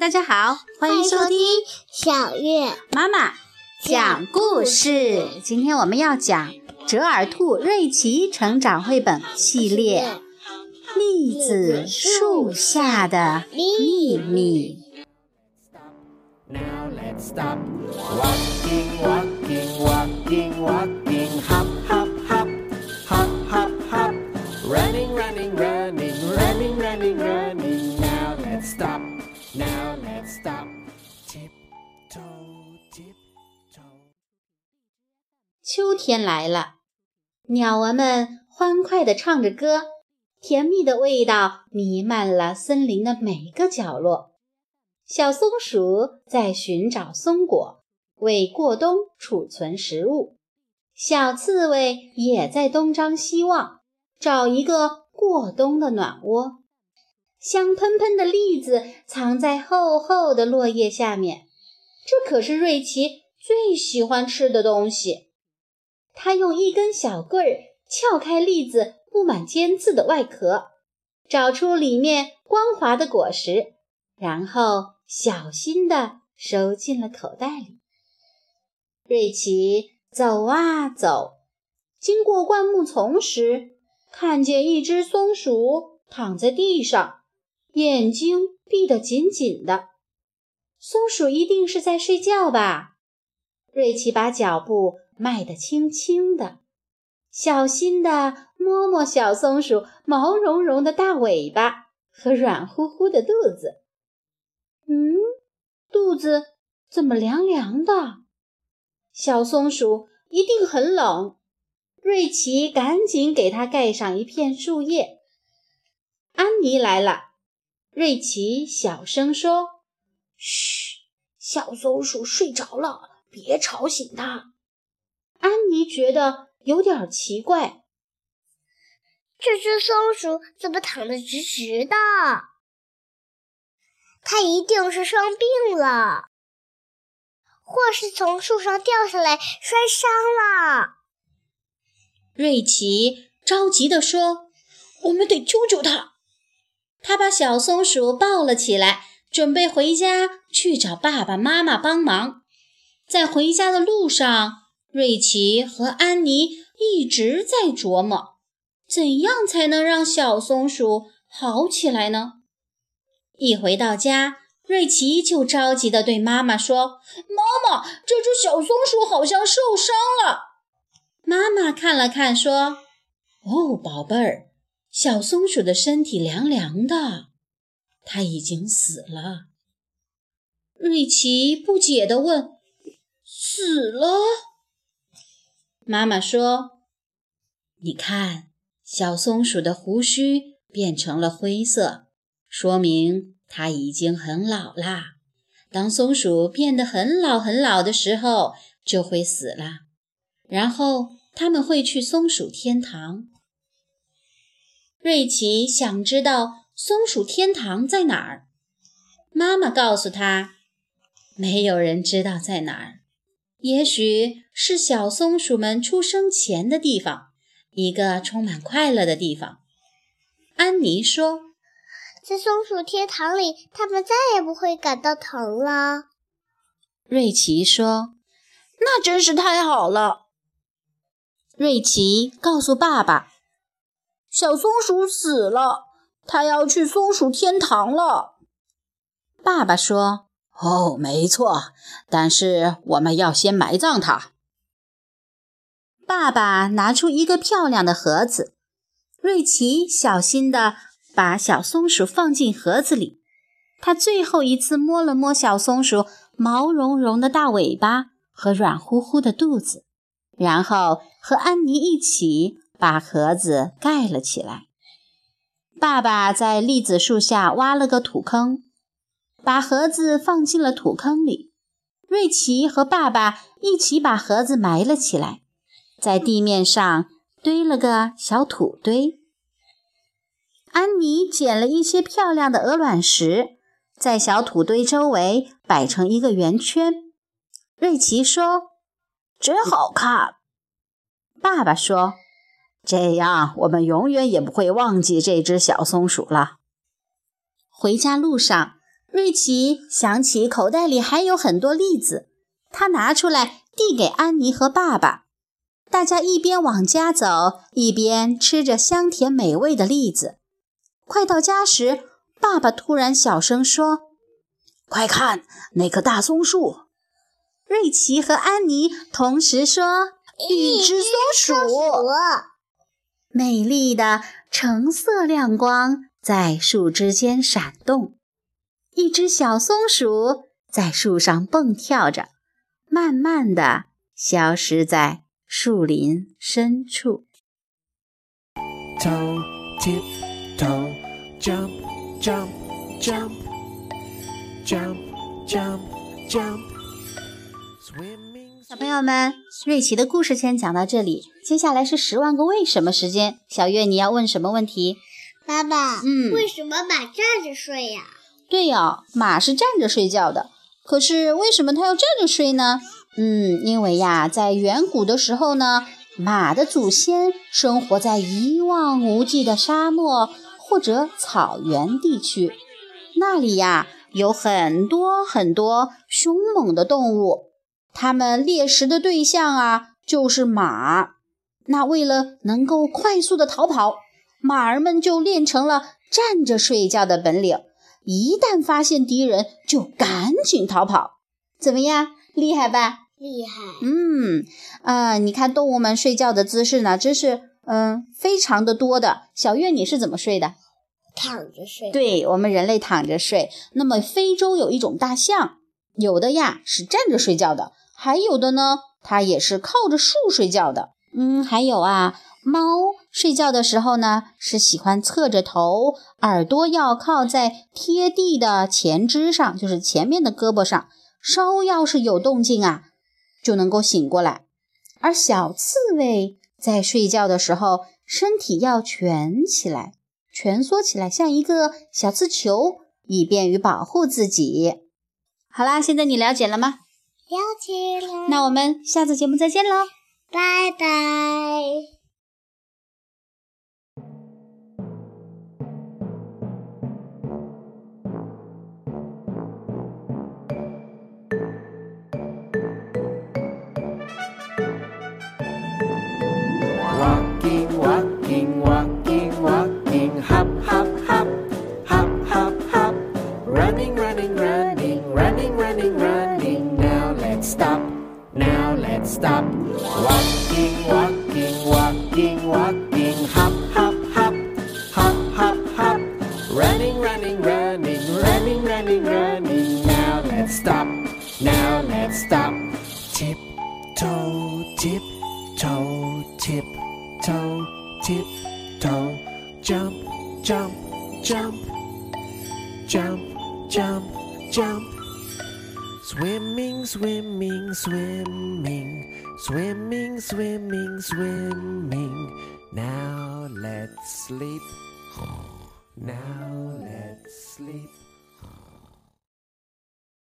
大家好，欢迎收听小月妈妈讲故事。今天我们要讲《折耳兔瑞奇成长绘本系列》《栗子树下的秘密》。Now let's stop walking, walking, walking, walking. Hop, hop, 天来了，鸟儿们欢快地唱着歌，甜蜜的味道弥漫了森林的每个角落。小松鼠在寻找松果，为过冬储存食物。小刺猬也在东张西望，找一个过冬的暖窝。香喷喷的栗子藏在厚厚的落叶下面，这可是瑞奇最喜欢吃的东西。他用一根小棍儿撬开栗子布满尖刺的外壳，找出里面光滑的果实，然后小心地收进了口袋里。瑞奇走啊走，经过灌木丛时，看见一只松鼠躺在地上，眼睛闭得紧紧的。松鼠一定是在睡觉吧？瑞奇把脚步迈得轻轻的，小心地摸摸小松鼠毛茸茸的大尾巴和软乎乎的肚子。嗯，肚子怎么凉凉的？小松鼠一定很冷。瑞奇赶紧给它盖上一片树叶。安妮来了，瑞奇小声说：“嘘，小松鼠睡着了。”别吵醒它。安妮觉得有点奇怪，这只松鼠怎么躺得直直的？它一定是生病了，或是从树上掉下来摔伤了。瑞奇着急地说：“我们得救救它！”他把小松鼠抱了起来，准备回家去找爸爸妈妈帮忙。在回家的路上，瑞奇和安妮一直在琢磨，怎样才能让小松鼠好起来呢？一回到家，瑞奇就着急地对妈妈说：“妈妈，这只小松鼠好像受伤了。”妈妈看了看，说：“哦，宝贝儿，小松鼠的身体凉凉的，它已经死了。”瑞奇不解地问。死了，妈妈说：“你看，小松鼠的胡须变成了灰色，说明它已经很老啦。当松鼠变得很老很老的时候，就会死了。然后他们会去松鼠天堂。”瑞奇想知道松鼠天堂在哪儿，妈妈告诉他：“没有人知道在哪儿。”也许是小松鼠们出生前的地方，一个充满快乐的地方。安妮说：“在松鼠天堂里，它们再也不会感到疼了。”瑞奇说：“那真是太好了。”瑞奇告诉爸爸：“小松鼠死了，它要去松鼠天堂了。”爸爸说。哦，没错，但是我们要先埋葬它。爸爸拿出一个漂亮的盒子，瑞奇小心地把小松鼠放进盒子里。他最后一次摸了摸小松鼠毛茸茸的大尾巴和软乎乎的肚子，然后和安妮一起把盒子盖了起来。爸爸在栗子树下挖了个土坑。把盒子放进了土坑里，瑞奇和爸爸一起把盒子埋了起来，在地面上堆了个小土堆。安妮捡了一些漂亮的鹅卵石，在小土堆周围摆成一个圆圈。瑞奇说：“真好看。”爸爸说：“这样我们永远也不会忘记这只小松鼠了。”回家路上。瑞奇想起口袋里还有很多栗子，他拿出来递给安妮和爸爸。大家一边往家走，一边吃着香甜美味的栗子。快到家时，爸爸突然小声说：“快看那棵大松树！”瑞奇和安妮同时说：“一只松鼠！”美丽的橙色亮光在树枝间闪动，一只小松鼠在树上蹦跳着，慢慢的消失在。树林深处。Toe, tip, toe, jump, jump, jump, jump, jump, jump. 小朋友们，瑞奇的故事先讲到这里，接下来是十万个为什么时间。小月，你要问什么问题？爸爸，嗯，为什么马站着睡呀？对呀，马是站着睡觉的。可是为什么它要站着睡呢？嗯，因为呀，在远古的时候呢，马的祖先生活在一望无际的沙漠或者草原地区，那里呀有很多很多凶猛的动物，它们猎食的对象啊就是马。那为了能够快速的逃跑，马儿们就练成了站着睡觉的本领，一旦发现敌人就赶紧逃跑。怎么样？厉害吧？厉害。嗯，啊，你看动物们睡觉的姿势呢，真是嗯非常的多的。小月，你是怎么睡的？躺着睡。对我们人类躺着睡。那么非洲有一种大象，有的呀是站着睡觉的，还有的呢，它也是靠着树睡觉的。嗯，还有啊，猫睡觉的时候呢，是喜欢侧着头，耳朵要靠在贴地的前肢上，就是前面的胳膊上。稍要是有动静啊，就能够醒过来。而小刺猬在睡觉的时候，身体要蜷起来，蜷缩起来，像一个小刺球，以便于保护自己。好啦，现在你了解了吗？了解了。那我们下次节目再见喽，拜拜。Stop. Walking, walking, walking, walking, hop, hop, hop, hop, hop, hop. Running, running, running, running, running, running. Swimming, swimming, swimming, swimming, swimming, swimming. Now let's sleep. Now let's sleep.